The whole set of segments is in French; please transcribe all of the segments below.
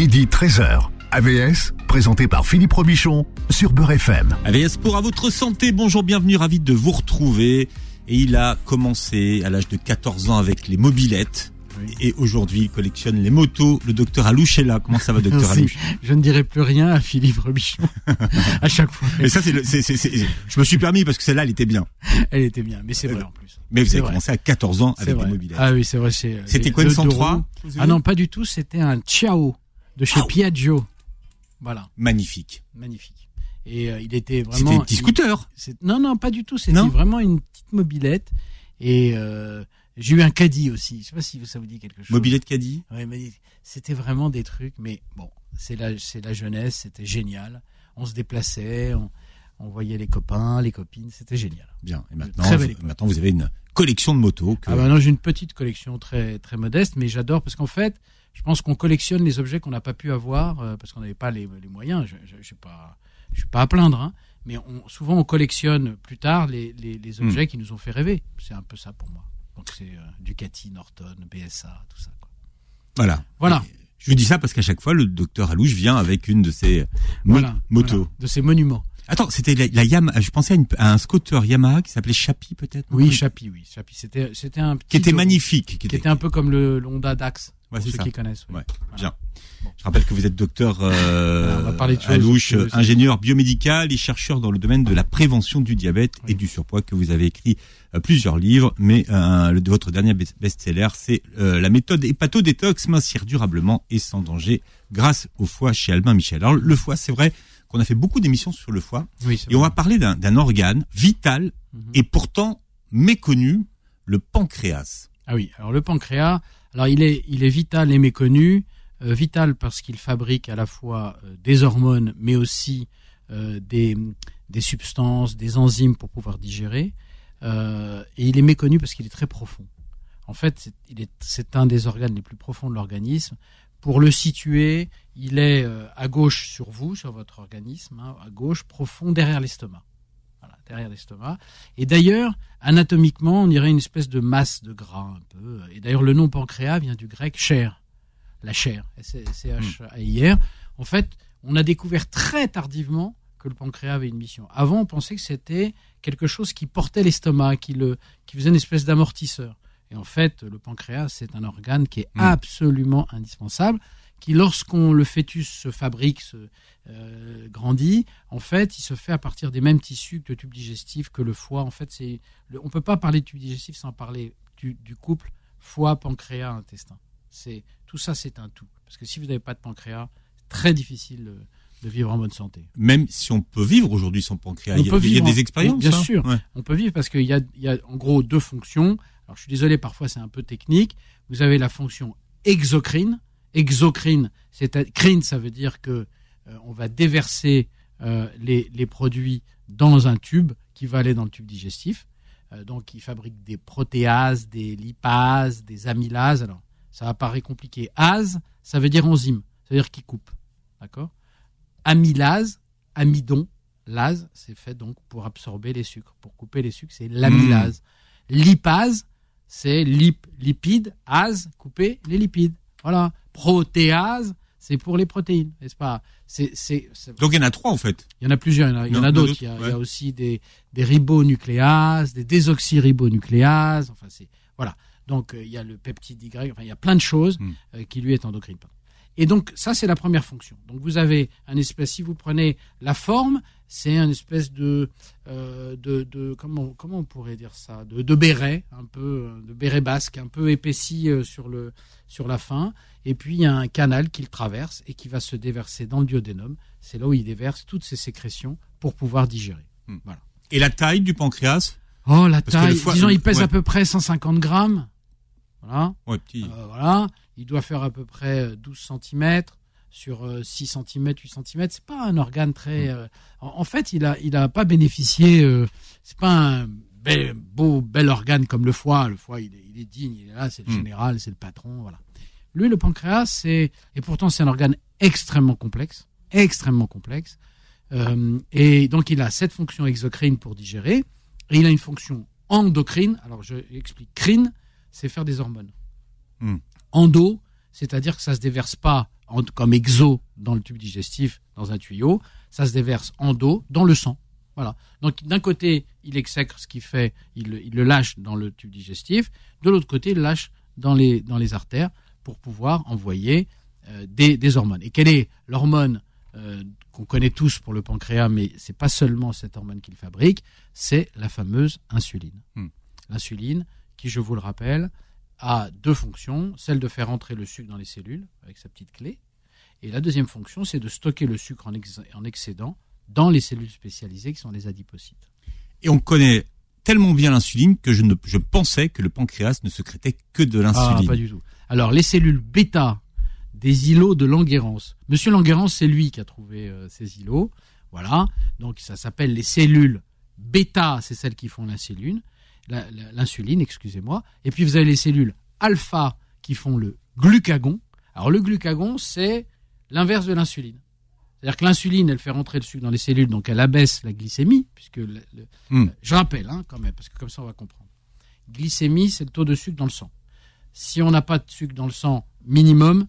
midi 13h. AVS, présenté par Philippe Robichon sur Beurre FM. AVS pour à votre santé. Bonjour, bienvenue, ravi de vous retrouver. Et il a commencé à l'âge de 14 ans avec les mobilettes. Et aujourd'hui, il collectionne les motos. Le docteur Alouche est là. Comment ça va, docteur. Alouche Je ne dirai plus rien à Philippe Robichon. à chaque fois. Mais ça, c'est, le- c'est, c'est, c'est- je me suis permis parce que celle-là, elle était bien. Elle était bien, mais c'est vrai en plus. Mais vous C'est avez vrai. commencé à 14 ans avec les mobilettes. Ah oui, c'est vrai. c'est- C'était les quoi, une deux 103? roues. Ah non, pas du tout. C'était un Ciao de chez. Piaggio. Voilà, Magnifique. magnifique. Et euh, il était C'était vraiment. un petit scooter. Non, non, pas du tout. C'était vraiment une petite mobilette. Et euh, j'ai eu un caddie aussi. Je sais pas si ça vous dit quelque chose. Mobilette caddie. Ouais, mais c'était vraiment des trucs, mais bon, c'est la, c'est la jeunesse, c'était génial. On se déplaçait, on, on voyait les copains, les copines, c'était génial. Bien. Et maintenant, vous, maintenant, vous avez une collection de motos. Que... Ah bah non, j'ai une petite collection très très modeste, mais j'adore parce qu'en fait, je pense qu'on collectionne les objets qu'on n'a pas pu avoir euh, parce qu'on n'avait pas les, les moyens. Je, je, je suis pas, je suis pas à plaindre, hein, mais on, souvent on collectionne plus tard les, les, Hmm. les objets qui nous ont fait rêver. C'est un peu ça pour moi. Donc c'est euh, Ducati, Norton, BSA, tout ça. quoi. Voilà. Voilà. Et Je vous dis ça parce qu'à chaque fois, le docteur Alouche vient avec une de ses mo- Voilà, motos. voilà, de ces monuments. Attends, c'était la, la Yamaha. Je pensais à, une- à un scooter Yamaha qui s'appelait Chapi, peut-être. Oui, Chapi, oui, Chapi. C'était c'était un petit Qui était magnifique. Qui qui était, était un peu comme le Honda Dax. Ouais, pour ceux ça. qui connaissent. oui. Ouais, Voilà. bien. Bon. Je rappelle que vous êtes docteur euh, Alouche, ingénieur biomédical et chercheur dans le domaine de la prévention du diabète Oui. et du surpoids, que vous avez écrit euh, plusieurs livres, mais euh, le, votre dernier best- best-seller, c'est euh, la méthode hépato-détox, mincir durablement et sans danger grâce au foie chez Albin Michel. Alors le foie, c'est vrai qu'on a fait beaucoup d'émissions sur le foie, Oui, et on va parler d'un d'un organe vital Mhm. et pourtant méconnu, le pancréas. Ah oui, alors le pancréas, alors il est, il est vital et méconnu. Euh, vital parce qu'il fabrique à la fois euh, des hormones, mais aussi euh, des, des substances, des enzymes pour pouvoir digérer. Et il est méconnu parce qu'il est très profond. En fait, c'est- un des organes les plus profonds de l'organisme. Pour le situer, il est à gauche sur vous, sur votre organisme, hein, à gauche, profond derrière l'estomac. Derrière l'estomac. Et d'ailleurs, anatomiquement, on dirait une espèce de masse de gras un peu. Et d'ailleurs, le nom pancréas vient du grec chair, la chair, C-H-A-I-R. En fait, on a découvert très tardivement que le pancréas avait une mission. Avant, on pensait que c'était quelque chose qui portait l'estomac, qui, le, qui faisait une espèce d'amortisseur. Et en fait, le pancréas, c'est un organe qui est Mm. absolument indispensable, qui, lorsqu'on le fœtus se fabrique, se euh, grandit, en fait, il se fait à partir des mêmes tissus que le tube digestif, que le foie. En fait, c'est on peut pas parler de tube digestif sans parler du, du couple foie, pancréas, intestin. C'est tout ça, c'est un tout. Parce que si vous n'avez pas de pancréas, c'est très difficile de, de vivre en bonne santé. Même si on peut vivre aujourd'hui sans pancréas, il y a, il y a des expériences. bien hein sûr. Ouais. On peut vivre parce qu'il y a, il y a en gros deux fonctions. Alors je suis désolé, parfois c'est un peu technique. Vous avez la fonction exocrine. Exocrine, c'est crine, ça veut dire que euh, on va déverser euh, les, les produits dans un tube qui va aller dans le tube digestif. Euh, donc il fabrique des protéases, des lipases, des amylases. Alors ça apparaît compliqué. Ase, ça veut dire enzyme, ça veut dire qui coupe. D'accord? Amylase, amidon, lase, c'est fait donc pour absorber les sucres, pour couper les sucres, c'est l'amylase. Lipase, c'est lip, lipide, ase, couper les lipides. Voilà. Protéase, c'est pour les protéines, n'est-ce pas? C'est, c'est, c'est- Donc il y en a trois en fait. Il y en a plusieurs, il y en a, il y en d'autres. Il y a, d'autres, il y a ouais. aussi des, des ribonucléases, des désoxyribonucléases. Enfin, c'est voilà. Donc euh, il y a le peptide Y. Enfin, il y a plein de choses Hmm. euh, qui lui est endocrine. pardon. Et donc ça, c'est la première fonction. Donc vous avez un espèce. Si vous prenez la forme, c'est un espèce de, euh, de, de comment comment on pourrait dire ça, de, de béret, un peu euh, de béret basque, un peu épaissi euh, sur le sur la fin. Et puis il y a un canal qui le traverse et qui va se déverser dans le duodénum. C'est là où il déverse toutes ses sécrétions pour pouvoir digérer. Et la taille du pancréas? Oh, la Parce taille, foie- disons, il pèse ouais. à peu près 150 grammes. Voilà. Ouais, petit. Euh, voilà. Il doit faire à peu près euh, 12 cm sur euh, 6 cm, 8 cm. C'est pas un organe très. Mm. euh, en, fait, il a, il a pas bénéficié. euh, c'est pas un bel- beau, bel organe comme le foie. Le foie, il est, il est digne, il est là, c'est le Mm. général, c'est le patron. Voilà. Lui, le pancréas, c'est et pourtant c'est un organe extrêmement complexe, extrêmement complexe. Euh, et donc il a cette fonction exocrine pour digérer, et il a une fonction endocrine. Alors je explique. Crine, c'est faire des hormones. Hmm. Endo, c'est-à-dire que ça se déverse pas comme exo dans le tube digestif, dans un tuyau, ça se déverse en dos, dans le sang. Voilà. Donc d'un côté, il exècre ce qu'il fait, il, le lâche dans le tube digestif. De l'autre côté, il le lâche dans les, dans les artères pour pouvoir envoyer euh, des, hormones. Et quelle est l'hormone euh, qu'on connaît tous pour le pancréas, mais c'est pas seulement cette hormone qu'il fabrique, c'est la fameuse insuline. Hmm. L'insuline, qui, je vous le rappelle, a deux fonctions, celle de faire entrer le sucre dans les cellules avec sa petite clé, et la deuxième fonction, c'est de stocker le sucre en, en excédent dans les cellules spécialisées qui sont les adipocytes. Et on connaît tellement bien l'insuline que je, ne, je pensais que le pancréas ne secrétait que de l'insuline. Ah, pas du tout. Alors, les cellules bêta des îlots de Languérance. Monsieur Languérance, c'est lui qui a trouvé euh, ces îlots. Voilà. Donc, ça s'appelle les cellules bêta, c'est celles qui font l'insuline. L'insuline, excusez-moi. Et puis, vous avez les cellules alpha qui font le glucagon. Alors, le glucagon, c'est l'inverse de l'insuline. C'est-à-dire que l'insuline, elle fait rentrer le sucre dans les cellules, donc elle abaisse la glycémie, puisque hmm. je rappelle hein, quand même, parce que comme ça on va comprendre. Glycémie, c'est le taux de sucre dans le sang. Si on n'a pas de sucre dans le sang minimum,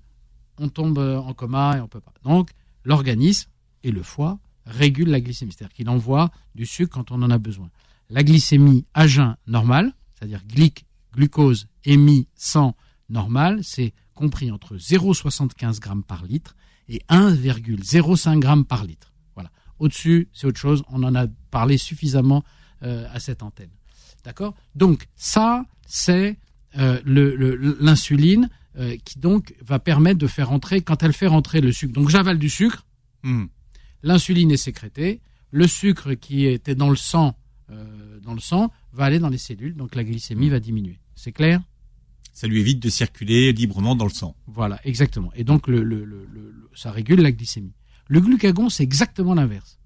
on tombe euh, en coma et on peut pas. Donc l'organisme et le foie régulent la glycémie, c'est-à-dire qu'il envoie du sucre quand on en a besoin. La glycémie à jeun normale, c'est-à-dire glyc, glucose émis sang normal, c'est compris entre 0,75 g par litre et 1,05 g par litre. Voilà. Au-dessus, c'est autre chose. On en a parlé suffisamment euh, à cette antenne. D'accord? Donc ça, c'est euh, l'insuline euh, qui donc va permettre de faire rentrer, quand elle fait rentrer le sucre. Donc j'avale du sucre, hmm. l'insuline est sécrétée, le sucre qui était dans le sang, dans le sang, va aller dans les cellules, donc la glycémie va diminuer. C'est clair? Ça lui évite de circuler librement dans le sang. Voilà, exactement. Et donc, le, le, le, ça régule la glycémie. Le glucagon, c'est exactement l'inverse.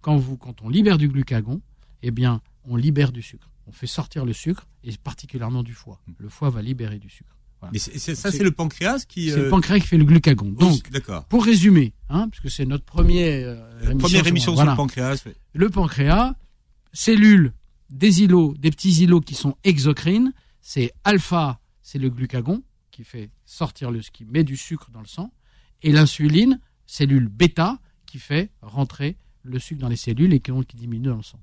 Quand, vous, quand on libère du glucagon, eh bien, on libère du sucre. On fait sortir le sucre, et particulièrement du foie. Le foie va libérer du sucre. Mais ça, c'est le pancréas qui. C'est le euh, pancréas qui fait le glucagon. Donc, pour résumer, hein, puisque c'est notre premier, euh, émission, première émission sur, le pancréas. Le pancréas, cellules, des îlots, des petits îlots qui sont exocrines, c'est alpha c'est le glucagon qui fait sortir le, qui met du sucre dans le sang, et l'insuline, cellule bêta, qui fait rentrer le sucre dans les cellules et qui, qui diminue dans le sang.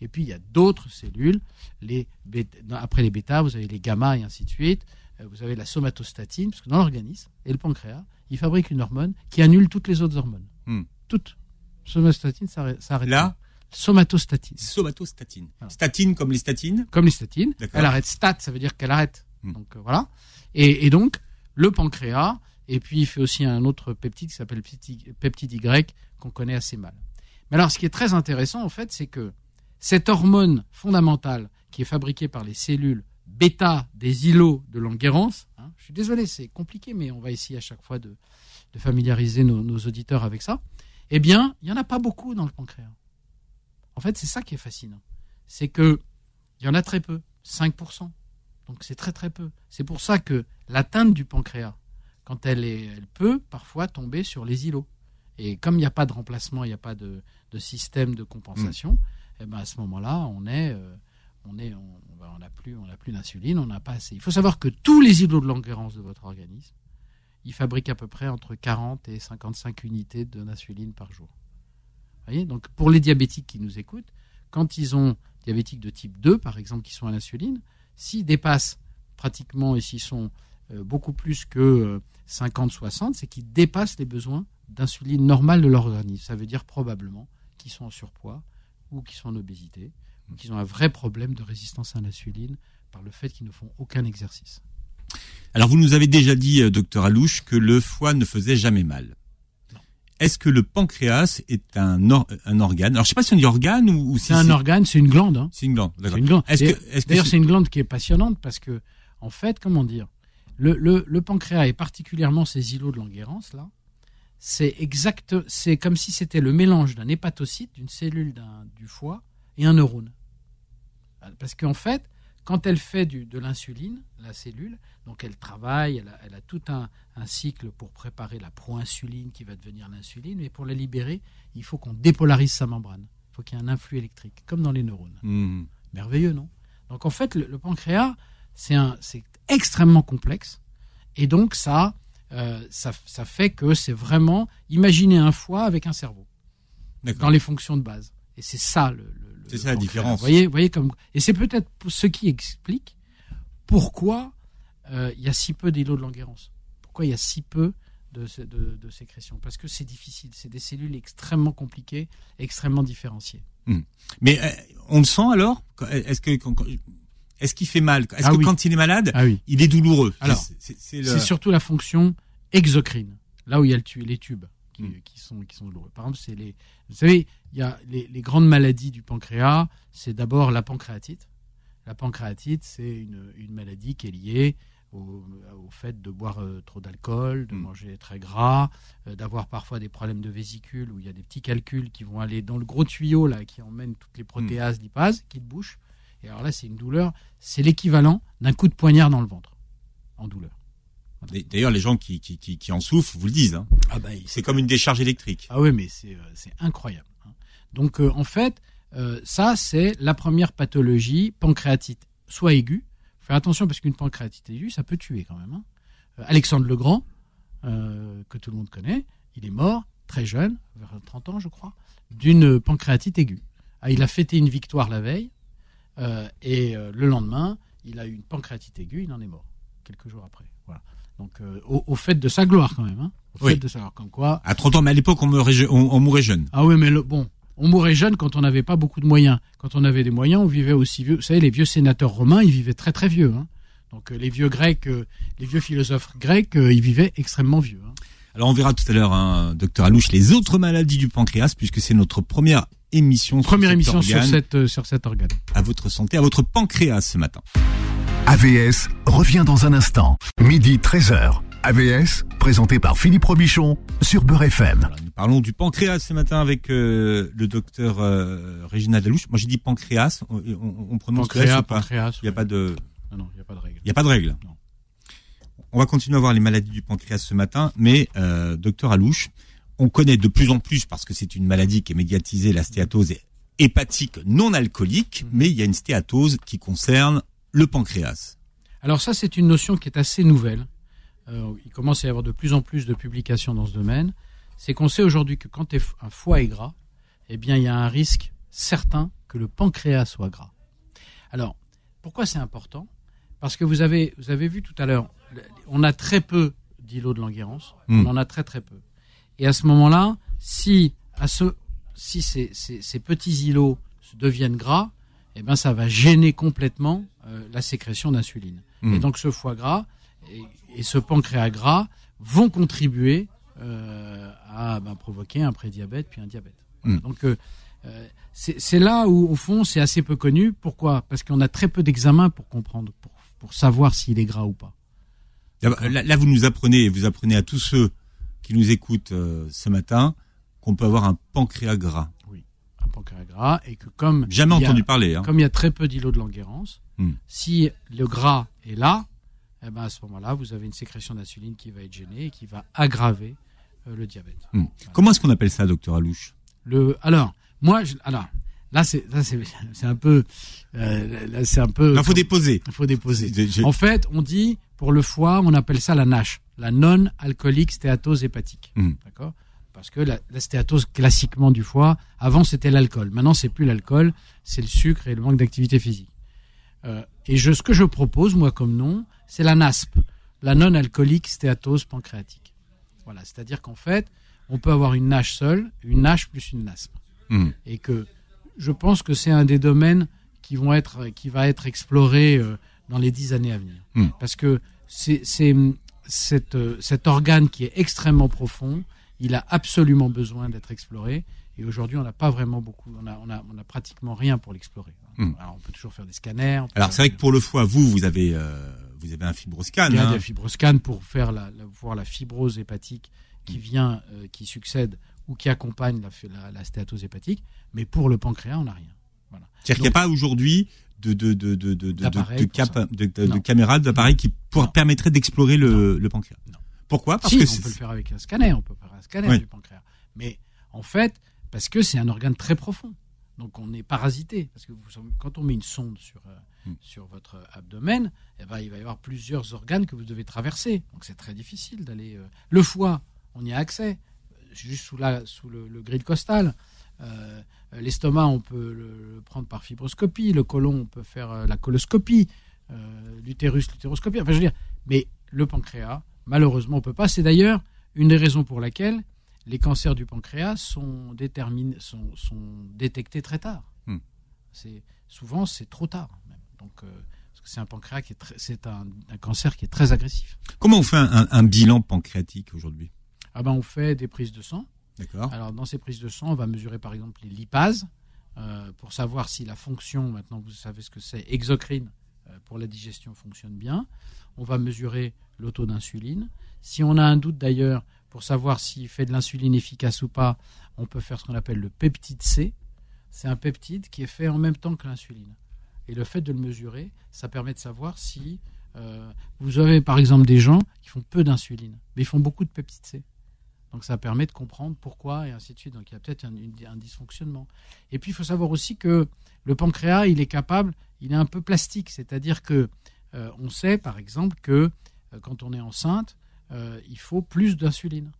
Et puis il y a d'autres cellules, les après les bêta, vous avez les gamma et ainsi de suite. Euh, vous avez la somatostatine, parce que dans l'organisme et le pancréas, il fabrique une hormone qui annule toutes les autres hormones. Hmm. Toutes. Somatostatine, ça, arrête. Là Somatostatine. Somatostatine. Statine comme les statines Comme les statines. Elle arrête. Stat, ça veut dire qu'elle arrête Hmm. Donc euh, voilà. Et, donc le pancréas, et puis il fait aussi un autre peptide qui s'appelle peptide Y qu'on connaît assez mal. Mais alors ce qui est très intéressant en fait, c'est que cette hormone fondamentale qui est fabriquée par les cellules bêta des îlots de Langerhans, hein, je suis désolé, c'est compliqué, mais on va essayer à chaque fois de, familiariser nos, nos, auditeurs avec ça. Eh bien, il n'y en a pas beaucoup dans le pancréas. En fait, c'est ça qui est fascinant. C'est que il y en a très peu, 5%. Donc c'est très très peu. C'est pour ça que l'atteinte du pancréas, quand elle, est, elle peut parfois tomber sur les îlots. Et comme il n'y a pas de remplacement, il n'y a pas de, système de compensation, mm. eh ben à ce moment-là, on est, euh, on est, on n'a plus, on plus d'insuline, on n'a pas assez. Il faut savoir que tous les îlots de Langerhans de votre organisme, ils fabriquent à peu près entre 40 et 55 unités d'insuline par jour. Voyez Donc pour les diabétiques qui nous écoutent, quand ils ont diabétiques de type 2, par exemple, qui sont à l'insuline, S'ils dépassent pratiquement, et s'ils sont euh, beaucoup plus que 50-60, euh, c'est qu'ils dépassent les besoins d'insuline normale de l'organisme. Ça veut dire probablement qu'ils sont en surpoids ou qu'ils sont en obésité ou qu'ils ont un vrai problème de résistance à l'insuline par le fait qu'ils ne font aucun exercice. Alors vous nous avez déjà dit, euh, docteur Alouche, que le foie ne faisait jamais mal. Est-ce que le pancréas est un, un organe? Alors, je sais pas si on dit organe ou, c'est un organe, c'est une glande. Hein. C'est une glande. C'est une glande. D'ailleurs, c'est une glande qui est passionnante parce que, en fait, comment dire, le, le, le pancréas et particulièrement ces îlots de Langerhans là, c'est exact, c'est comme si c'était le mélange d'un hépatocyte, d'une cellule du foie et un neurone. Parce qu'en fait, quand elle fait du, de l'insuline, la cellule, donc elle travaille, elle a, tout un, cycle pour préparer la proinsuline qui va devenir l'insuline, mais pour la libérer, il faut qu'on dépolarise sa membrane. Il faut qu'il y ait un influx électrique, comme dans les neurones. Mmh. Merveilleux, non? Donc en fait, le, pancréas, c'est extrêmement complexe, et donc ça euh, ça, ça fait que c'est vraiment imaginer un foie avec un cerveau dans les fonctions de base. Et c'est ça le. C'est ça la différence. Voyez, voyez comme et c'est peut-être ce qui explique pourquoi euh, il y a si peu d'îlots de Langerhans. Pourquoi il y a si peu de, de, de sécrétion Parce que c'est difficile. C'est des cellules extrêmement compliquées, extrêmement différenciées. Mais euh, on le sent alors? Est-ce que quand- quand- est-ce qu'il fait mal? Est-ce Ah que oui. quand il est malade, Ah oui. il est douloureux? Alors, C'est- le- surtout la fonction exocrine, là où il y a le les tubes qui, Mm. qui sont qui sont douloureux. Par exemple, c'est les, vous savez, il y a les, les grandes maladies du pancréas. C'est d'abord la pancréatite. La pancréatite, c'est une, une maladie qui est liée au, au fait de boire euh, trop d'alcool, de Mm. manger très gras, euh, d'avoir parfois des problèmes de vésicule où il y a des petits calculs qui vont aller dans le gros tuyau là qui emmène toutes les protéases, lipases, qui te bouchent. Et alors là, c'est une douleur. C'est l'équivalent d'un coup de poignard dans le ventre, en douleur. D'ailleurs, les gens qui, qui, qui, qui en souffrent vous le disent. hein. Ah bah, C'est comme une décharge électrique. Ah oui, mais c'est euh, incroyable. hein. Donc euh, en fait, euh, ça c'est la première pathologie pancréatite, soit aiguë. Faire attention parce qu'une pancréatite aiguë, ça peut tuer quand même. hein. Euh, Alexandre le Grand, euh, que tout le monde connaît, il est mort très jeune, vers 30 ans je crois, d'une pancréatite aiguë. Ah, il a fêté une victoire la veille euh, et le lendemain, il a eu une pancréatite aiguë, il en est mort quelques jours après. Voilà. Donc euh, au, au fait de sa gloire quand même. Hein. Au Oui. fait de sa gloire, comme quoi. À 30 ans, mais à l'époque, on, on mourait jeune. Ah oui, mais le, bon, on mourait jeune quand on n'avait pas beaucoup de moyens. Quand on avait des moyens, on vivait aussi vieux. Vous savez, les vieux sénateurs romains, ils vivaient très très vieux. Hein. Donc euh, les vieux grecs, euh, les vieux philosophes grecs, euh, ils vivaient extrêmement vieux. hein. Alors, on verra tout à l'heure, hein, docteur Alouche, les autres maladies du pancréas, puisque c'est notre première émission. sur Première cet émission sur organe. cette euh, sur cet organe. À votre santé, à votre pancréas ce matin. AVS revient dans un instant. Midi 13h. AVS, présenté par Philippe Robichon sur Beurre FM. Voilà, nous parlons du pancréas ce matin avec euh, le docteur euh, Réginald Alouche. Moi, j'ai dit pancréas. On, on, on prononce Pancréas, S ou pas pancréas. Il n'y a ouais. pas de, Non, non, il n'y a pas de règle. il y a pas de règle. Non. On va continuer à voir les maladies du pancréas ce matin, mais euh, docteur Alouche, on connaît de plus en plus parce que c'est une maladie qui est médiatisée, la stéatose est hépatique non alcoolique, Mm. mais il y a une stéatose qui concerne le pancréas. Alors ça, c'est une notion qui est assez nouvelle. Euh, il commence à y avoir de plus en plus de publications dans ce domaine. C'est qu'on sait aujourd'hui que quand un foie est gras, eh bien, il y a un risque certain que le pancréas soit gras. Alors, pourquoi c'est important? Parce que vous avez, vous avez vu tout à l'heure, on a très peu d'îlots de Langerhans. Mm. On en a très très peu. Et à ce moment-là, si, à ce, si ces, ces- ces petits îlots deviennent gras, eh ben, ça va gêner complètement euh, la sécrétion d'insuline. Mm. Et donc ce foie gras et, et ce pancréas gras vont contribuer euh, à ben, provoquer un prédiabète puis un diabète. Voilà. Mm. Donc euh, euh, c'est là où au fond c'est assez peu connu. Pourquoi? Parce qu'on a très peu d'examens pour comprendre, pour, pour savoir s'il est gras ou pas. Là, là, vous nous apprenez, vous apprenez à tous ceux qui nous écoutent euh, ce matin qu'on peut avoir un pancréas gras. Un pancréas gras et que comme Jamais a- entendu parler. Hein. comme il y a très peu d'îlots de Langerhans, Hmm. si le gras est là, eh ben à ce moment-là, vous avez une sécrétion d'insuline qui va être gênée et qui va aggraver euh, le diabète. Hmm. Comment est-ce qu'on appelle ça, docteur Alouche Le, alors, moi, je, alors, là, c'est, là, c'est, un peu, euh, là, c'est un peu. Il faut déposer. Il faut déposer. Je- En fait, on dit pour le foie, on appelle ça la NASH, la non-alcoolique stéatose hépatique. Mhm. D'accord? Parce que la, la stéatose classiquement du foie, avant c'était l'alcool. Maintenant, c'est plus l'alcool, c'est le sucre et le manque d'activité physique. Euh, et je, ce que je propose, moi, comme nom, c'est la NASP, la non-alcoolique stéatose pancréatique. Voilà, c'est-à-dire qu'en fait, on peut avoir une NASH seule, une NASH plus une NASP Hmm. et que je pense que c'est un des domaines qui vont être qui va être exploré euh, dans les dix années à venir Mm. parce que c'est euh, cet organe qui est extrêmement profond il a absolument besoin d'être exploré et aujourd'hui on n'a pas vraiment beaucoup on a on a on a pratiquement rien pour l'explorer Mm. alors on peut toujours faire des scanners Alors c'est vrai que pour le foie, vous, vous avez, euh, vous avez un fibroscan. il y a hein. des fibroscans pour faire la, la- voir la fibrose hépatique qui vient, euh, qui succède ou qui accompagne la, la, la stéatose hépatique, mais pour le pancréas, on n'a rien. Voilà. C'est-à-dire qu'il n'y a pas aujourd'hui de de de de de de, D'appareil cap- de, de- de qui pour, permettraient d'explorer le, le pancréas. Non. Pourquoi? Parce si, que on peut le faire avec un scanner, on peut faire un scanner Oui. du pancréas. Mais en fait, parce que c'est un organe très profond. Donc on est parasité parce que vous, quand on met une sonde sur Mm. sur votre abdomen, eh ben, il va y avoir plusieurs organes que vous devez traverser. Donc c'est très difficile d'aller. euh, Le foie, on y a accès, euh, juste sous la sous le, le grill costal. Euh, L'estomac, on peut le, le prendre par fibroscopie. Le côlon, on peut faire euh, la coloscopie. Euh, L'utérus, l'utéroscopie. Enfin, je veux dire, mais le pancréas, malheureusement, on peut pas. C'est d'ailleurs une des raisons pour laquelle les cancers du pancréas sont, déterminés, sont, sont détectés très tard. Hmm. C'est souvent c'est trop tard. Même. Donc euh, c'est un pancréas qui est très- c'est un, un cancer qui est très agressif. Comment on fait un, un- un bilan pancréatique aujourd'hui? Ah ben on fait des prises de sang. D'accord. Alors dans ces prises de sang, on va mesurer par exemple les lipases euh, pour savoir si la fonction, maintenant vous savez ce que c'est, exocrine euh, pour la digestion fonctionne bien. On va mesurer le taux d'insuline. Si on a un doute d'ailleurs pour savoir s'il fait de l'insuline efficace ou pas, on peut faire ce qu'on appelle le peptide C. C'est un peptide qui est fait en même temps que l'insuline. Et le fait de le mesurer, ça permet de savoir si euh, vous avez par exemple des gens qui font peu d'insuline, mais ils font beaucoup de peptide C. Donc ça permet de comprendre pourquoi et ainsi de suite. Donc il y a peut-être un, dysfonctionnement. Et puis il faut savoir aussi que le pancréas, il est capable, il est un peu plastique, c'est-à-dire que euh, on sait par exemple que euh, quand on est enceinte, euh, il faut plus d'insuline.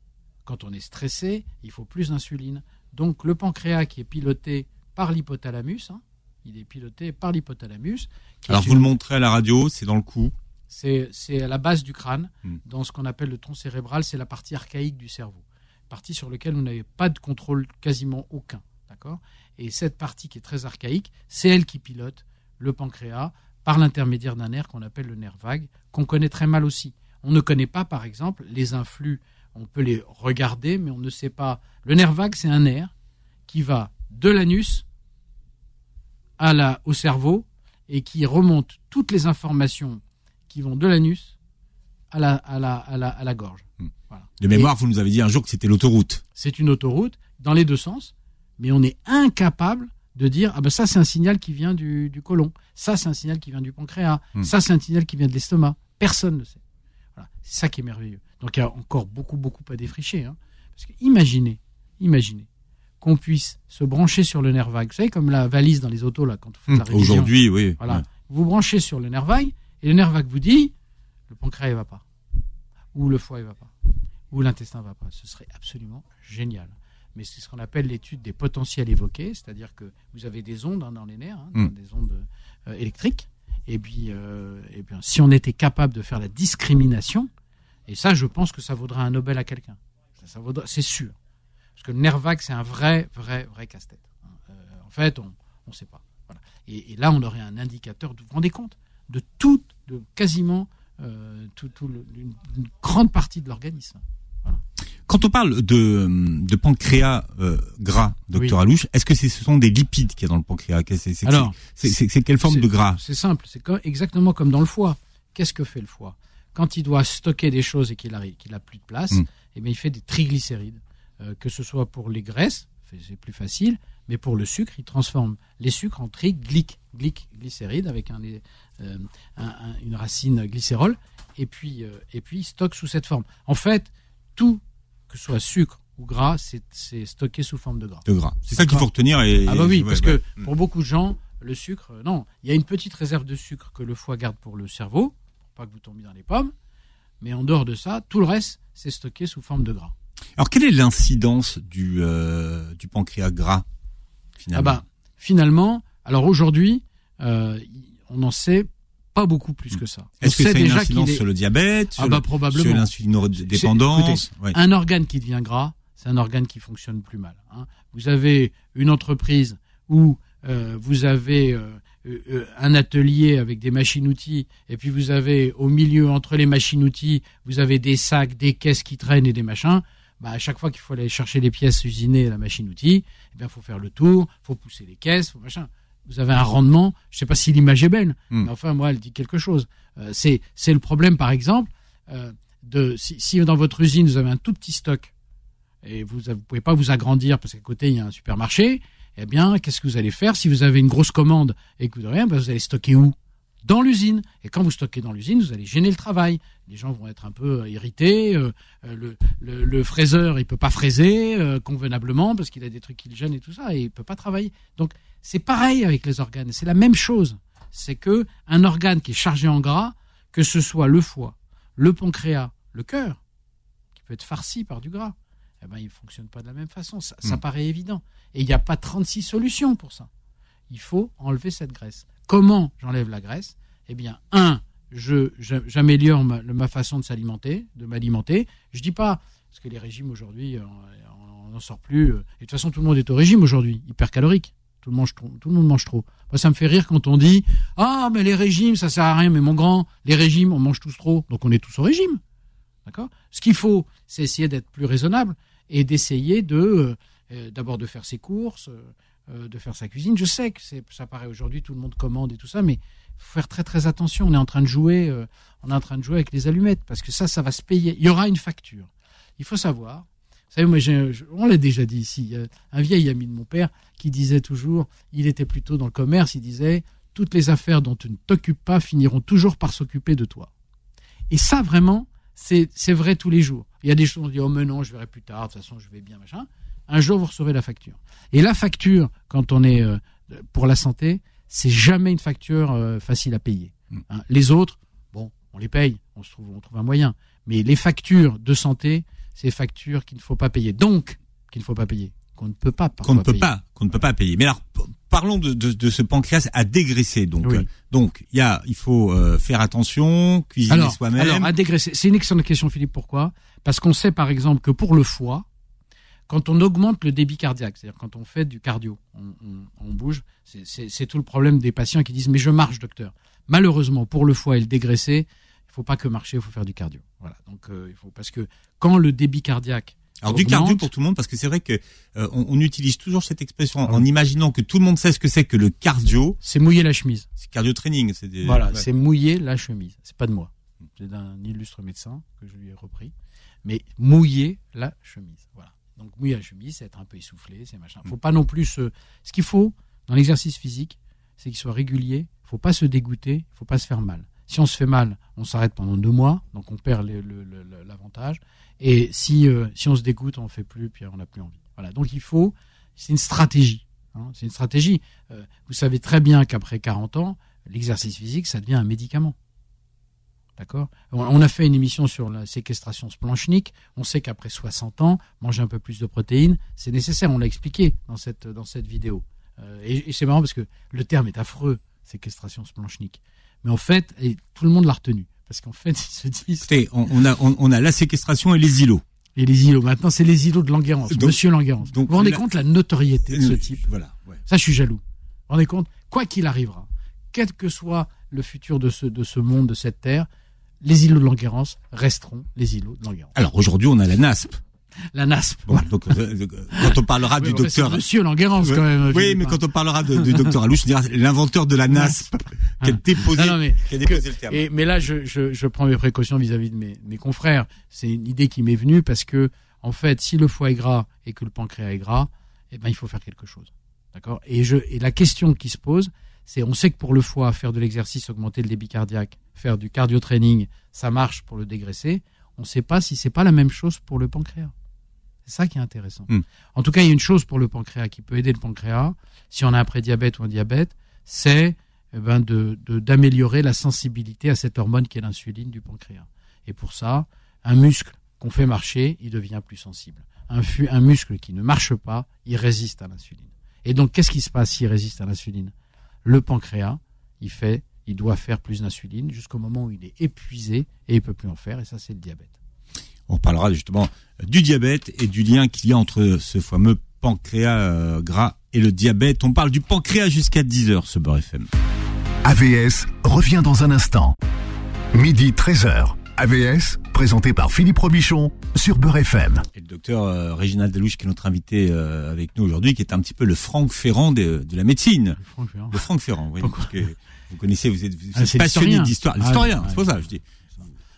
Quand on est stressé, il faut plus d'insuline. Donc le pancréas qui est piloté par l'hypothalamus, hein, il est piloté par l'hypothalamus. Alors une- vous le montrez à la radio, c'est dans le cou. c'est c'est à la base du crâne, Hmm. dans ce qu'on appelle le tronc cérébral, c'est la partie archaïque du cerveau, partie sur laquelle vous n'avez pas de contrôle quasiment aucun, d'accord? Et cette partie qui est très archaïque, c'est elle qui pilote le pancréas par l'intermédiaire d'un nerf qu'on appelle le nerf vague, qu'on connaît très mal aussi. On ne connaît pas, par exemple, les influx. On peut les regarder, mais on ne sait pas. Le nerf vague, c'est un nerf qui va de l'anus à la, au cerveau et qui remonte toutes les informations qui vont de l'anus à la, à la, à la, à la gorge. Hmm. Voilà. De mémoire, vous nous avez dit un jour que c'était l'autoroute. C'est une autoroute dans les deux sens, mais on est incapable de dire ah ben ça c'est un signal qui vient du, du côlon, ça c'est un signal qui vient du pancréas, Hmm. ça c'est un signal qui vient de l'estomac. Personne ne sait. C'est ça qui est merveilleux. Donc il y a encore beaucoup beaucoup à défricher. Hein. Parce que imaginez, imaginez qu'on puisse se brancher sur le nerf vague. Vous savez comme la valise dans les autos là quand vous faites Hum, la révision. Aujourd'hui, oui. Voilà. Ouais. Vous branchez sur le nerf vague et le nerf vague vous dit le pancréas ne va pas, ou le foie ne va pas, ou l'intestin ne va pas. Ce serait absolument génial. Mais c'est ce qu'on appelle l'étude des potentiels évoqués, c'est-à-dire que vous avez des ondes hein, dans les nerfs, hein, Mm. des ondes euh, électriques. Et puis, euh, et bien, si on était capable de faire la discrimination, et ça, je pense que ça vaudrait un Nobel à quelqu'un. Ça, vaudrait- c'est sûr. Parce que le nerf vague, c'est un vrai, vrai, vrai casse-tête. hein. Euh, en fait, on ne sait pas. Voilà. Et, et là, on aurait un indicateur, vous vous rendez compte, de tout, de quasiment euh, tout, tout le- une, une grande partie de l'organisme. Quand on parle de, de pancréas euh, gras, docteur Oui. Alouche, est-ce que ce sont des lipides qu'il y a dans le pancréas? C'est- quelle forme de gras? C'est simple, c'est exactement comme dans le foie. Qu'est-ce que fait le foie? Quand il doit stocker des choses et qu'il a, qu'il a plus de place, Mm. eh bien, il fait des triglycérides. Euh, que ce soit pour les graisses, c'est plus facile, mais pour le sucre, il transforme les sucres en triglyc, glyc, glycérides avec un, euh, un- un- une racine glycérol, et puis, euh, et puis il stocke sous cette forme. En fait, tout, que ce soit sucre ou gras, c'est stocké sous forme de gras. de gras C'est ça qu'il faut retenir. Et, Ah bah oui, ouais, parce ouais. que pour beaucoup de gens, le sucre, non, il y a une petite réserve de sucre que le foie garde pour le cerveau, pas que vous tombiez dans les pommes, mais en dehors de ça, tout le reste, c'est stocké sous forme de gras. Alors, quelle est l'incidence du, euh, du pancréas gras Ah finalement bah, finalement, alors aujourd'hui, euh, on n'en sait pas beaucoup plus que ça. Est-ce que ça a une déjà incidence est- sur le diabète, sur, Ah bah le- probablement. l'insulinodépendance ouais. Un organe qui devient gras, c'est un organe qui fonctionne plus mal. hein. Vous avez une entreprise où euh, vous avez un atelier avec des machines-outils, et puis vous avez au milieu, entre les machines-outils, vous avez des sacs, des caisses qui traînent et des machins. Bah, à chaque fois qu'il faut aller chercher les pièces usinées à la machine-outil, eh bien, faut faire le tour, faut pousser les caisses, faut machin. Vous avez un rendement, je sais pas si l'image est belle, Hmm. mais enfin, moi, elle dit quelque chose. Euh, c'est, c'est le problème, par exemple, euh, de, si, si dans votre usine, vous avez un tout petit stock, et vous ne pouvez pas vous agrandir parce qu'à côté, il y a un supermarché, eh bien, qu'est-ce que vous allez faire si vous avez une grosse commande et que vous n'avez rien ben, Vous allez stocker où? Dans l'usine. Et quand vous stockez dans l'usine, vous allez gêner le travail. Les gens vont être un peu euh, irrités. euh, euh, le, fraiseur, il peut pas fraiser convenablement parce qu'il a des trucs qui le gênent et tout ça, et il peut pas travailler. Donc c'est pareil avec les organes. C'est la même chose. C'est que un organe qui est chargé en gras, que ce soit le foie, le pancréas, le cœur, qui peut être farci par du gras, eh ben il fonctionne pas de la même façon. Ça, ça Mm. paraît évident. Et il n'y a pas 36 solutions pour ça. Il faut enlever cette graisse. Comment j'enlève la graisse? Eh bien, un, j'améliore ma, façon de s'alimenter, de m'alimenter. Je dis pas parce que les régimes aujourd'hui, euh, on n'en sort plus. euh, Et de toute façon, tout le monde est au régime aujourd'hui, hyper calorique. Tout le, mange tout le monde mange trop. Moi, ça me fait rire quand on dit Ah, mais les régimes, ça sert à rien. Mais mon grand, les régimes, on mange tous trop. Donc on est tous au régime. D'accord? Ce qu'il faut, c'est essayer d'être plus raisonnable et d'essayer de euh, euh, d'abord de faire ses courses, euh, de faire sa cuisine. Je sais que ça paraît aujourd'hui, tout le monde commande et tout ça, mais faut faire très très attention. On est en train de jouer, on est en train de jouer avec les allumettes parce que ça, ça va se payer. Il y aura une facture. Il faut savoir. Vous savez, moi, je- on l'a déjà dit ici. Un vieil ami de mon père qui disait toujours, il était plutôt dans le commerce, il disait toutes les affaires dont tu ne t'occupes pas finiront toujours par s'occuper de toi. Et ça, vraiment, c'est, c'est vrai tous les jours. Il y a des choses, on dit, oh, mais non, je verrai plus tard, de toute façon, je vais bien, machin. Un jour, vous recevrez la facture. Et la facture, quand on est euh, pour la santé, c'est jamais une facture euh, facile à payer. Mm. Hein. Les autres, bon, on les paye, on se trouve, on trouve un moyen. Mais les factures de santé, c'est factures qu'il ne faut pas payer. Donc, qu'il ne faut pas payer, qu'on ne peut pas. qu'on ne peut payer. pas, qu'on ne peut pas payer. Mais alors, parlons de, de, de ce pancréas à dégraisser. Donc, Oui. donc, il y a, il faut euh, faire attention, cuisiner soi-même. alors, à dégraisser, c'est une excellente question, Philippe. Pourquoi? Parce qu'on sait, par exemple, que pour le foie, quand on augmente le débit cardiaque, c'est-à-dire quand on fait du cardio, on, on- on bouge, c'est- tout le problème des patients qui disent mais je marche, docteur. Malheureusement, pour le foie et le dégraisser, il faut pas que marcher, il faut faire du cardio. Voilà. Donc, euh, il faut parce que quand le débit cardiaque Alors du cardio pour tout le monde parce que c'est vrai que euh, on, on utilise toujours cette expression en imaginant que tout le monde sait ce que c'est que le cardio. c'est mouiller la chemise. C'est cardio training. C'est des, Voilà, ouais. c'est mouiller la chemise. C'est pas de moi. C'est d'un illustre médecin que je lui ai repris. Mais mouiller la chemise. Voilà. Donc mouiller la chemise, c'est être un peu essoufflé, c'est machin. Faut pas non plus se. Ce qu'il faut dans l'exercice physique, c'est qu'il soit régulier. Faut pas se dégoûter. Faut pas se faire mal. Si on se fait mal, on s'arrête pendant deux mois, donc on perd l'avantage. Et si euh, si on se dégoûte, on ne fait plus, puis on n'a plus envie. Voilà. Donc il faut. C'est une stratégie. hein. c'est une stratégie. Euh, vous savez très bien qu'après 40 ans, l'exercice physique, ça devient un médicament. D'accord? On, on a fait une émission sur la séquestration splanchnique. On sait qu'après 60 ans, manger un peu plus de protéines, c'est nécessaire. On l'a expliqué dans cette, dans cette vidéo. Euh, et et c'est marrant parce que le terme est affreux, séquestration splanchnique. Mais en fait, et tout le monde l'a retenu. Parce qu'en fait, ils se disent... Écoutez, on, on a on, on a la séquestration et les îlots. Et les îlots, maintenant, c'est les îlots de Languérance. Donc- Monsieur Languérance. donc vous vous rendez la- compte la notoriété de ce Euh, type Voilà. ouais. Ça, je suis jaloux. Vous vous rendez compte Quoi qu'il arrivera, quel que soit le futur de ce, de ce monde, de cette terre, les îlots de Languérance resteront les îlots de Languérance. Alors aujourd'hui, on a la NASP. La NASP. Bon, donc euh, euh, quand on parlera Oui, du docteur. Monsieur Languérance, quand même. Oui, mais quand on parlera de- du docteur Alouche, on dira l'inventeur de la NASP qui a déposé, Non, non, mais qui a déposé le terme. Et, mais là, je, je, je prends mes précautions vis-à-vis de mes, mes confrères. C'est une idée qui m'est venue parce que, en fait, si le foie est gras et que le pancréas est gras, eh ben, il faut faire quelque chose. D'accord? Et, je, et la question qui se pose, c'est on sait que pour le foie, faire de l'exercice, augmenter le débit cardiaque, faire du cardio training, ça marche pour le dégraisser. On ne sait pas si c'est pas la même chose pour le pancréas. C'est ça qui est intéressant. Hmm. En tout cas, il y a une chose pour le pancréas qui peut aider le pancréas, si on a un prédiabète ou un diabète, c'est eh ben, de de- d'améliorer la sensibilité à cette hormone qui est l'insuline du pancréas. Et pour ça, un muscle qu'on fait marcher, il devient plus sensible. Un muscle qui ne marche pas, il résiste à l'insuline. Et donc, qu'est-ce qui se passe s'il résiste à l'insuline? Le pancréas, il fait, il doit faire plus d'insuline jusqu'au moment où il est épuisé et il peut plus en faire. Et ça, c'est le diabète. On parlera justement du diabète et du lien qu'il y a entre ce fameux pancréas euh, gras et le diabète. On parle du pancréas jusqu'à 10h, ce Beurre FM. AVS revient dans un instant. Midi 13h. AVS, présenté par Philippe Robichon sur Beurre FM. Et le docteur euh, Réginald Delouche, qui est notre invité euh, avec nous aujourd'hui, qui est un petit peu le Franck Ferrand de, de la médecine. Franck Ferrand. Le Franck Ferrand, oui. Pourquoi parce que vous connaissez, vous êtes, vous Ah, êtes passionné l'historien. d'histoire. Ah, L'historien, c'est pour ça, je dis.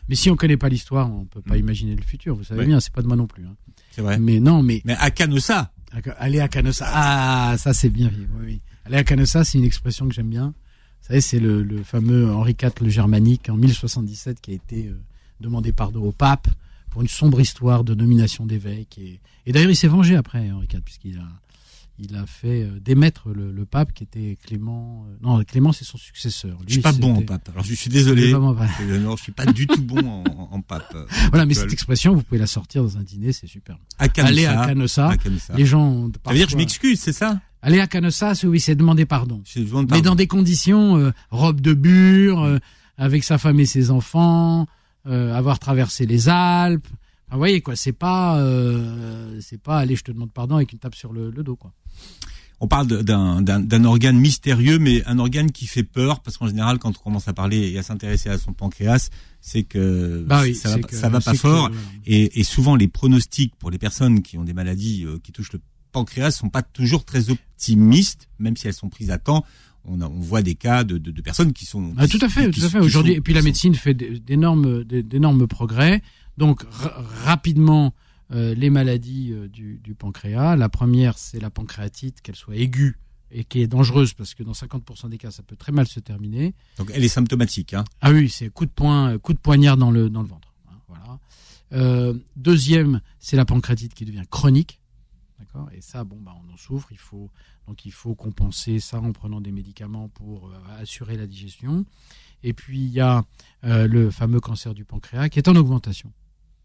Mais si on connaît pas l'histoire, on peut pas Mm. imaginer le futur. Vous savez Ouais. bien, c'est pas de moi non plus. hein. C'est vrai. Mais non, mais Mais à Canossa, aller à Canossa, ah, ça c'est bien. Oui, oui. Aller à Canossa, c'est une expression que j'aime bien. Vous savez, c'est le, le, fameux Henri IV le Germanique en 1077 qui a été euh, demandé pardon au pape pour une sombre histoire de nomination d'évêque. Et, et d'ailleurs, il s'est vengé après, Henri IV, puisqu'il a, il a fait euh, démettre le, le, pape qui était Clément. Euh, non, Clément, c'est son successeur. Lui, je suis pas bon en pape. Alors, je suis désolé. non, je suis pas du tout bon en, en pape. Voilà, mais cette expression, vous pouvez la sortir dans un dîner, c'est super. À Allez à Canossa. Les gens. Ça veut dire que je m'excuse, c'est ça? Aller à Canossa, oui, c'est demander pardon. Mais dans des conditions euh, robe de bure, avec sa femme et ses enfants, avoir traversé les Alpes. Vous voyez quoi, c'est pas, c'est pas aller, je te demande pardon avec une tape sur le, le dos quoi on parle d'un organe mystérieux, mais un organe qui fait peur, parce qu'en général, quand on commence à parler et à s'intéresser à son pancréas, c'est que bah ça, va, va pas fort. et, souvent, les pronostics pour les personnes qui ont des maladies euh, qui touchent le pancréas sont pas toujours très optimistes, même si elles sont prises à temps. On, voit des cas de, personnes qui sont ah, tout à fait, tout à fait. Aujourd'hui, et puis la médecine fait d'énormes d'énormes progrès. Donc rapidement, euh, les maladies euh, du, pancréas. La première, c'est la pancréatite, qu'elle soit aiguë et qui est dangereuse parce que dans 50% des cas, ça peut très mal se terminer. Donc elle est symptomatique. Hein. Ah oui, c'est coup de poing, coup de poignard dans le dans le ventre. Hein, voilà. Euh, deuxième, c'est la pancréatite qui devient chronique. D'accord. Et ça, bon, bah, on en souffre. Il faut donc il faut compenser ça en prenant des médicaments pour assurer la digestion. Et puis il y a le fameux cancer du pancréas qui est en augmentation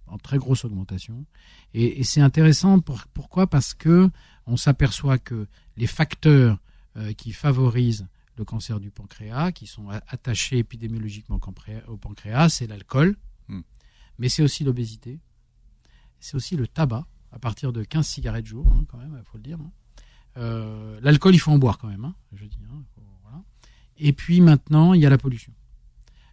en très grosse augmentation. Et, c'est intéressant pourquoi? Parce que on s'aperçoit que les facteurs euh, qui favorisent le cancer du pancréas, qui sont attachés épidémiologiquement au pancréas, c'est l'alcool, hmm. mais c'est aussi l'obésité, c'est aussi le tabac, à partir de 15 cigarettes jour, hein, quand même, il faut le dire. Hein. Euh, l'alcool, il faut en boire quand même, hein, je dis. Et puis maintenant, il y a la pollution.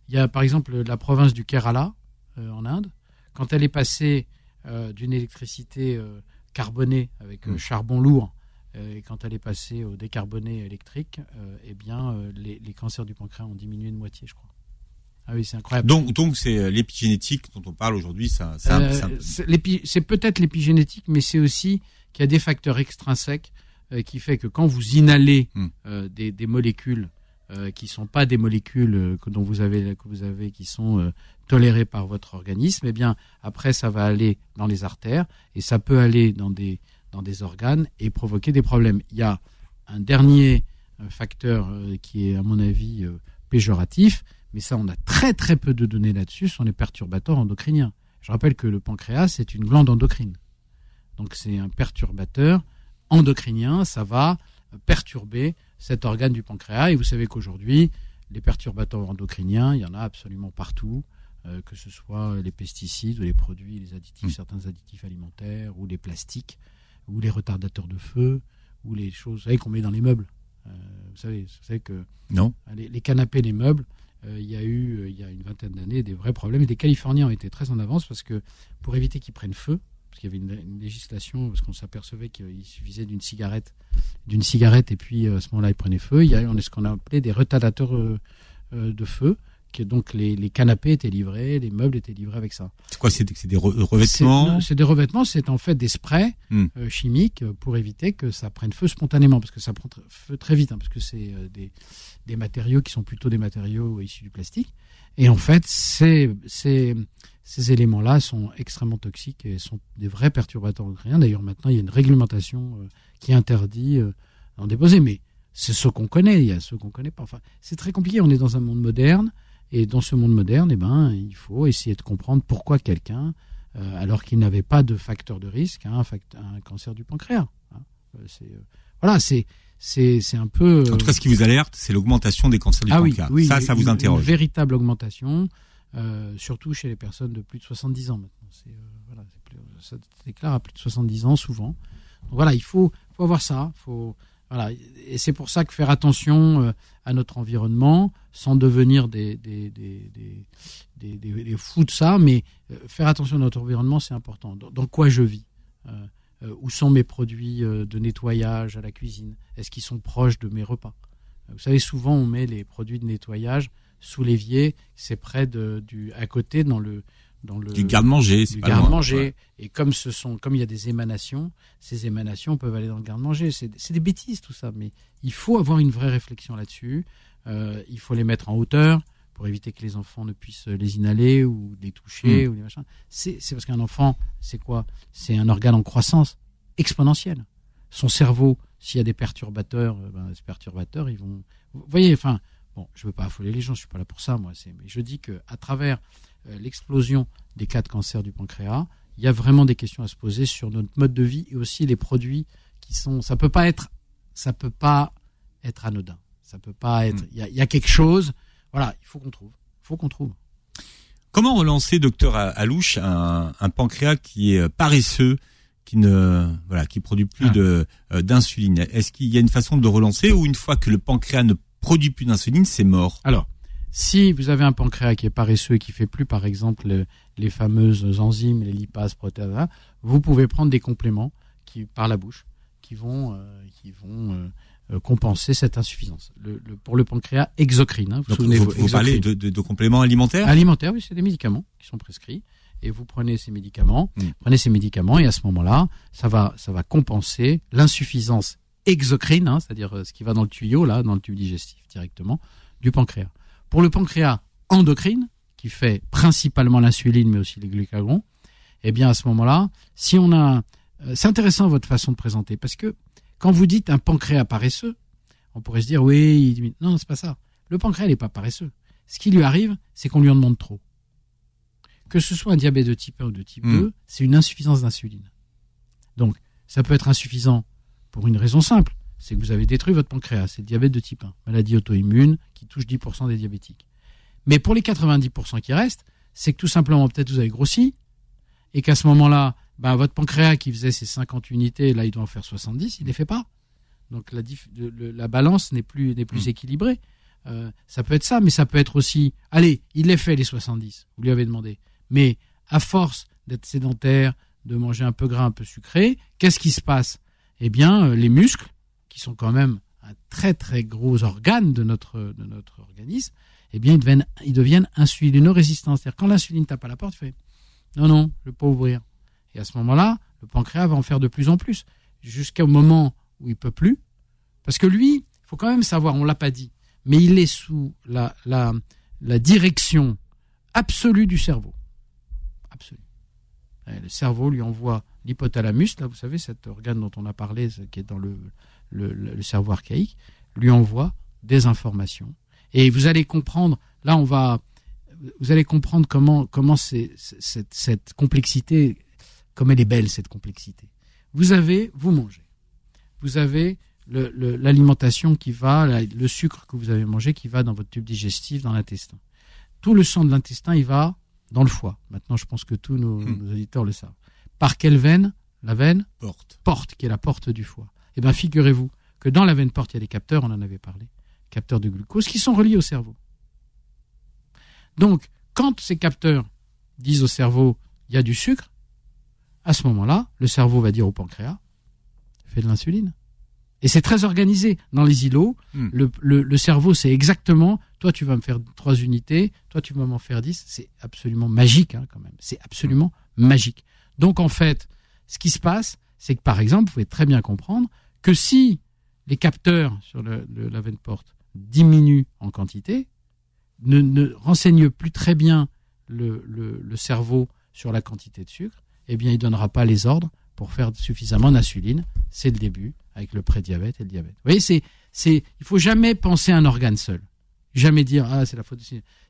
Il y a par exemple la province du Kerala, euh, en Inde, quand elle est passée euh, d'une électricité euh, carbonée avec euh, mm. charbon lourd et quand elle est passée au décarboné électrique, eh bien, les, cancers du pancréas ont diminué de moitié, je crois. Ah oui, c'est incroyable. Donc, donc c'est l'épigénétique dont on parle aujourd'hui. Ça, c'est peut-être l'épigénétique, mais c'est aussi qu'il y a des facteurs extrinsèques qui fait que quand vous inhalez mm. des, des, molécules qui sont pas des molécules que dont vous avez que vous avez qui sont toléré par votre organisme, eh bien après ça va aller dans les artères et ça peut aller dans des organes et provoquer des problèmes. Il y a un dernier euh, facteur euh, qui est à mon avis euh, péjoratif, mais ça on a très très peu de données là-dessus, sont les perturbateurs endocriniens. Je rappelle que le pancréas c'est une glande endocrine. Donc c'est un perturbateur endocrinien, ça va perturber cet organe du pancréas et vous savez qu'aujourd'hui les perturbateurs endocriniens, il y en a absolument partout. Euh, que ce soit les pesticides ou les produits, les additifs, mm. certains additifs alimentaires ou les plastiques ou les retardateurs de feu ou les choses, qu'on met dans les meubles. Euh, vous, savez, vous savez que non. Les, canapés, les meubles, euh, il y a eu il y a une vingtaine d'années des vrais problèmes. Et les Californiens ont été très en avance parce que pour éviter qu'ils prennent feu, qu'il y avait une, législation, parce qu'on s'apercevait qu'il suffisait d'une cigarette, d'une cigarette, et puis à ce moment-là, ils prenaient feu. Il y a on est ce qu'on a appelé des retardateurs de feu donc les, canapés étaient livrés, les meubles étaient livrés avec ça. C'est quoi C'est des revêtements C'est des revêtements, c'est en fait des sprays hmm. euh, chimiques pour éviter que ça prenne feu spontanément, parce que ça prend feu très vite, hein, parce que c'est euh, des, matériaux qui sont plutôt des matériaux issus du plastique. Et en fait, ces, ces, ces éléments-là sont extrêmement toxiques et sont des vrais perturbateurs endocriniens. D'ailleurs, maintenant, il y a une réglementation euh, qui interdit d'en déposer, mais c'est ce qu'on connaît, il y a ceux qu'on connaît pas. Enfin, c'est très compliqué, on est dans un monde moderne. Et dans ce monde moderne, eh ben, il faut essayer de comprendre pourquoi quelqu'un, euh, alors qu'il n'avait pas de facteur de risque, a un, un, cancer du pancréas. Hein. Euh, c'est, euh, voilà, c'est c'est un peu. En tout cas, ce qui vous alerte, c'est l'augmentation des cancers du ah pancréas. Oui, ça, ça vous interroge. Une véritable augmentation, surtout chez les personnes de plus de 70 ans maintenant. C'est, voilà, plus, ça déclare à plus de 70 ans souvent. Donc, voilà, il faut, faut avoir ça. Faut, voilà, et c'est pour ça que faire attention à notre environnement, sans devenir des, des, des, des, des fous de ça, mais euh, faire attention à notre environnement, c'est important. Dans, quoi je vis euh, euh, Où sont mes produits de nettoyage à la cuisine? Est-ce qu'ils sont proches de mes repas? Vous savez, souvent, on met les produits de nettoyage sous l'évier, c'est près de, du, à côté, dans le, dans le du garde-manger, c'est garde-manger. Et comme ce sont, comme il y a des émanations, ces émanations peuvent aller dans le garde-manger. C'est des bêtises tout ça, mais il faut avoir une vraie réflexion là-dessus. Euh, il faut les mettre en hauteur pour éviter que les enfants ne puissent les inhaler ou les toucher Mm. ou les machins. C'est c'est parce qu'un enfant, c'est quoi? C'est un organe en croissance exponentielle. Son cerveau, s'il y a des perturbateurs, euh, ben, ces perturbateurs, ils vont. Vous voyez, enfin, bon, je veux pas affoler les gens, je suis pas là pour ça, moi. Mais je dis que à travers euh, l'explosion des cas de cancer du pancréas, il y a vraiment des questions à se poser sur notre mode de vie et aussi les produits qui sont. Ça peut pas être, ça peut pas être anodin. Ça peut pas être. Mm. Il y, a, il y a quelque chose. Voilà, il faut qu'on trouve. Il faut qu'on trouve. Comment relancer, docteur Alouche, un, un pancréas qui est paresseux, qui ne voilà, qui produit plus Ah. de euh, d'insuline? Est-ce qu'il y a une façon de relancer ou une fois que le pancréas ne produit plus d'insuline, c'est mort Alors, si vous avez un pancréas qui est paresseux et qui fait plus, par exemple, le- les fameuses enzymes, les lipases, protéases, vous pouvez prendre des compléments qui, par la bouche, qui vont, euh, qui vont euh, compenser cette insuffisance. Le, le- pour le pancréas, exocrine. hein, vous Donc, vous, vous parlez de, de- de compléments alimentaires? Alimentaire, oui, c'est des médicaments qui sont prescrits. Et vous prenez ces médicaments, Mm. prenez ces médicaments, et à ce moment-là, ça va, ça va compenser l'insuffisance exocrine, hein, c'est-à-dire euh, ce qui va dans le tuyau, là, dans le tube digestif directement, du pancréas. Pour le pancréas endocrine, qui fait principalement l'insuline, mais aussi les glucagons, eh bien, à ce moment-là, si on a, euh, c'est intéressant votre façon de présenter, parce que quand vous dites un pancréas paresseux, on pourrait se dire, oui, il non, c'est pas ça. Le pancréas n'est pas paresseux. Ce qui lui arrive, c'est qu'on lui en demande trop. Que ce soit un diabète de type 1 ou de type Mm. 2, c'est une insuffisance d'insuline. Donc, ça peut être insuffisant pour une raison simple, c'est que vous avez détruit votre pancréas, c'est le diabète de type 1, maladie auto-immune qui touche 10% des diabétiques. Mais pour les 90% qui restent, c'est que tout simplement, peut-être vous avez grossi, et qu'à ce moment-là, ben, votre pancréas qui faisait ses 50 unités, là, il doit en faire 70, il ne les fait pas. Donc la, dif- le- le- la balance n'est plus, n'est plus Mm. équilibrée. Euh, ça peut être ça, mais ça peut être aussi, allez, il les fait les 70, vous lui avez demandé. Mais à force d'être sédentaire, de manger un peu gras, un peu sucré, qu'est-ce qui se passe? Eh bien, euh, les muscles, qui sont quand même un très très gros organe de notre, de notre organisme, eh bien, ils deviennent, ils deviennent insulino-résistants. C'est-à-dire, quand l'insuline tape à la porte, il fait non, non, je ne vais pas ouvrir. Et à ce moment-là, le pancréas va en faire de plus en plus, jusqu'au moment où il peut plus. Parce que lui, il faut quand même savoir, on l'a pas dit, mais il est sous la, la, la direction absolue du cerveau. Absolue. Le cerveau lui envoie l'hypothalamus, là, vous savez, cet organe dont on a parlé, qui est dans le, le, le- le cerveau archaïque, lui envoie des informations. Et vous allez comprendre, là, on va, vous allez comprendre comment, comment c'est, cette, cette complexité, comme elle est belle, cette complexité. Vous avez, vous mangez. Vous avez le- le- l'alimentation qui va, la- le sucre que vous avez mangé qui va dans votre tube digestif, dans l'intestin. Tout le sang de l'intestin, il va dans le foie. Maintenant, je pense que tous nos, Hmm. nos auditeurs le savent. Par quelle veine? La veine? Porte. porte, qui est la porte du foie. Eh bien, figurez-vous que dans la veine porte, il y a des capteurs, on en avait parlé, capteurs de glucose, qui sont reliés au cerveau. Donc, quand ces capteurs disent au cerveau, il y a du sucre, à ce moment-là, le cerveau va dire au pancréas, fais de l'insuline. Et c'est très organisé. Dans les îlots, Hmm. le, le- le cerveau, c'est exactement, toi tu vas me faire trois unités, toi tu vas m'en faire dix. C'est absolument magique hein, quand même. C'est absolument magique. Donc en fait, ce qui se passe, c'est que par exemple, vous pouvez très bien comprendre que si les capteurs sur le, le- la veine porte diminuent en quantité, ne, ne renseignent plus très bien le, cerveau sur la quantité de sucre, eh bien, il donnera pas les ordres pour faire suffisamment d'insuline. C'est le début avec le prédiabète et le diabète. Vous voyez, c'est, c'est, il faut jamais penser à un organe seul. Jamais dire, ah, c'est la faute de...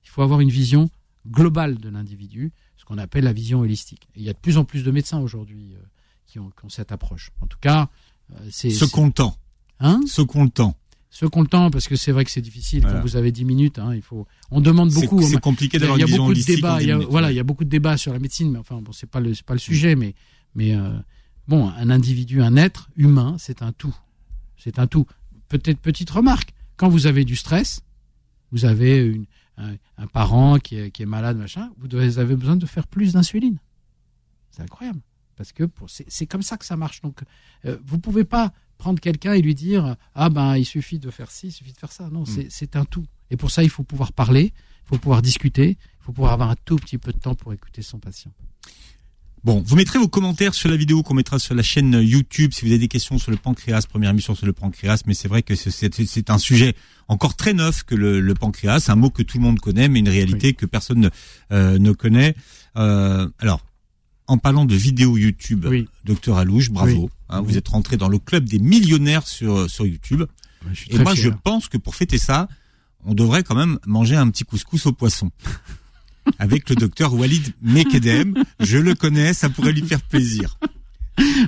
Il faut avoir une vision globale de l'individu, qu'on appelle la vision holistique. Et il y a de plus en plus de médecins aujourd'hui euh, qui, ont, qui ont cette approche. En tout cas, euh, c'est, Ce c'est- qu'on le tend. hein? Ce qu'on le tend. ceux qui ont le temps, parce que c'est vrai que c'est difficile Voilà. quand vous avez 10 minutes. Hein, il faut, on demande beaucoup. c'est compliqué d'avoir une vision holistique débats. Il y a, voilà, il y a beaucoup de débats sur la médecine, mais enfin, bon, c'est pas le, c'est pas le sujet, mais, mais euh, bon, un individu, un être humain, c'est un tout. C'est un tout. Peut-être petite remarque. Quand vous avez du stress, vous avez une, un, un parent qui est, qui est malade, machin, vous avez besoin de faire plus d'insuline. C'est incroyable. Parce que c'est comme ça que ça marche. Donc, euh, vous pouvez pas prendre quelqu'un et lui dire ah ben il suffit de faire ci, il suffit de faire ça. Non, c'est c'est un tout. Et pour ça, il faut pouvoir parler, il faut pouvoir discuter, il faut pouvoir avoir un tout petit peu de temps pour écouter son patient. Bon, vous mettrez vos commentaires sur la vidéo qu'on mettra sur la chaîne YouTube si vous avez des questions sur le pancréas, première émission sur le pancréas, mais c'est vrai que c'est un sujet encore très neuf que le, le pancréas, un mot que tout le monde connaît, mais une réalité que personne ne, euh, ne connaît. Euh, alors, en parlant de vidéo YouTube, docteur Alouche, bravo. Hein, vous êtes rentré dans le club des millionnaires sur sur YouTube. Et moi, je pense que pour fêter ça, on devrait quand même manger un petit couscous au poisson. avec le docteur Walid Mekedem. Je le connais, ça pourrait lui faire plaisir.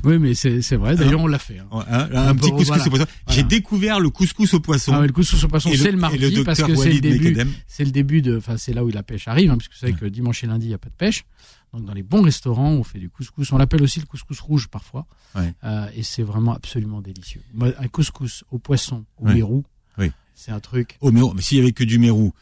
Oui, mais c'est vrai. D'ailleurs, on l'a fait. Hein. Hein, un petit couscous au poisson. J'ai découvert le couscous au poisson. Ah le couscous au poisson, c'est le mardi parce que c'est le début. C'est le début de. Enfin, c'est là où la pêche arrive, hein, puisque vous savez que dimanche et lundi, il n'y a pas de pêche. Donc, dans les bons restaurants, on fait du couscous. On l'appelle aussi le couscous rouge parfois. Euh, et c'est vraiment absolument délicieux. Un couscous au poisson, au ouais. C'est un truc. Oh mais, mais s'il y avait que du mérou.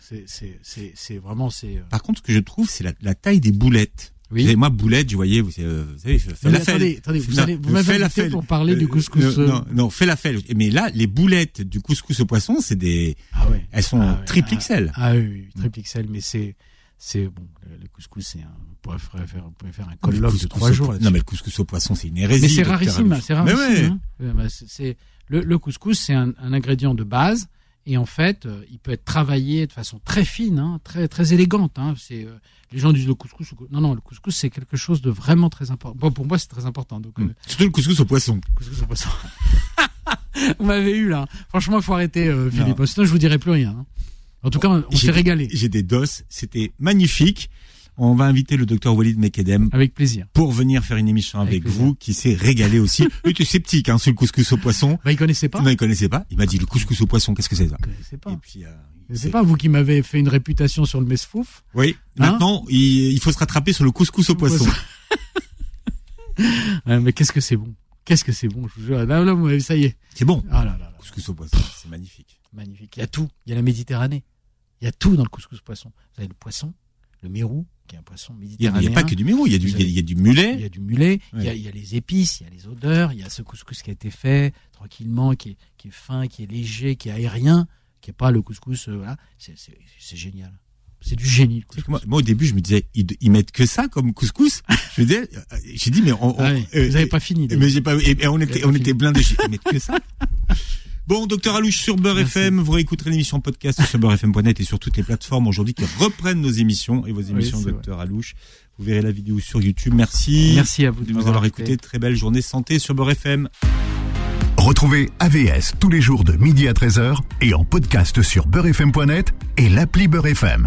C'est vraiment c'est. Euh, Par contre, ce que je trouve, c'est la, la, taille des boulettes. Oui. Vous moi, boulettes, je voyais, vous, euh, vous savez, fais la attendez, attendez, vous, allez, vous m'avez pour parler du euh, couscous. non, non, fais la felle. Mais là, les boulettes du couscous au poisson, c'est des, ah ouais. elles sont ah triple XL. Ah, oui, oui, triple XL, mais c'est, c'est bon, le, couscous, c'est un, on pourrait faire, faire un colloque de trois jours. Non, mais le couscous au poisson, c'est une hérésie. Mais c'est rarissime, c'est rarissime. Mais ouais. hein. c'est, le, le couscous, c'est un, un ingrédient de base et en fait, euh, il peut être travaillé de façon très fine, hein, très très élégante. Hein. C'est euh, les gens disent le couscous. Non, non, le couscous c'est quelque chose de vraiment très important. Bon, pour moi, c'est très important. Donc, mmh. Surtout le couscous au poisson. Couscous au poisson. vous m'avez eu là. Franchement, il faut arrêter, euh, Philippe. Sinon, je vous dirai plus rien. Hein. En tout cas, on s'est régalé. J'ai des doses. C'était magnifique. On va inviter le docteur Walid Mekedem. Avec plaisir. Pour venir faire une émission avec, vous, qui s'est régalé aussi. il était sceptique, hein, sur le couscous au poisson. Bah, il connaissait pas. Non, il connaissait pas. Il m'a dit, le couscous au poisson, qu'est-ce que c'est ça? Il connaissait pas. Et puis, euh, c'est pas vous qui m'avez fait une réputation sur le mesfouf. Oui. Hein Maintenant, il, faut se rattraper sur le couscous au poisson. mais qu'est-ce que c'est bon. Qu'est-ce que c'est bon, je vous jure. Là, là, ça y est. C'est bon. Ah là là. Couscous au poisson, c'est magnifique. Magnifique. Il y a tout. Il y a la Méditerranée. Il y a tout dans le couscous au poisson. Vous avez le poisson, le mérou, qui est un poisson méditerranéen. Il n'y a, pas que du mérou, il y a du, il y a, du mulet. Il y a du mulet, il, y a, il, y a, les épices, il y a les odeurs, il y a ce couscous qui a été fait tranquillement, qui est, qui est fin, qui est léger, qui est aérien, qui est pas le couscous, euh, voilà. C'est génial. C'est du génie. Moi, moi, au début, je me disais, ils, ils mettent que ça comme couscous. je me disais, euh, j'ai dit, mais on, on ah euh, vous n'avez pas fini. Mais j'ai pas, et, on était, on était blindés. Ils mettent que ça. Bon, docteur Alouche sur Beurre FM, vous réécouterez l'émission podcast sur beurrefm.net et sur toutes les plateformes aujourd'hui qui reprennent nos émissions et vos émissions, docteur Alouche. Vous verrez la vidéo sur YouTube. Merci. Merci à vous de, nous avoir écouté. Très belle journée santé sur Beurre FM. Retrouvez AVS tous les jours de midi à 13h et en podcast sur beurrefm.net et l'appli Beurre FM.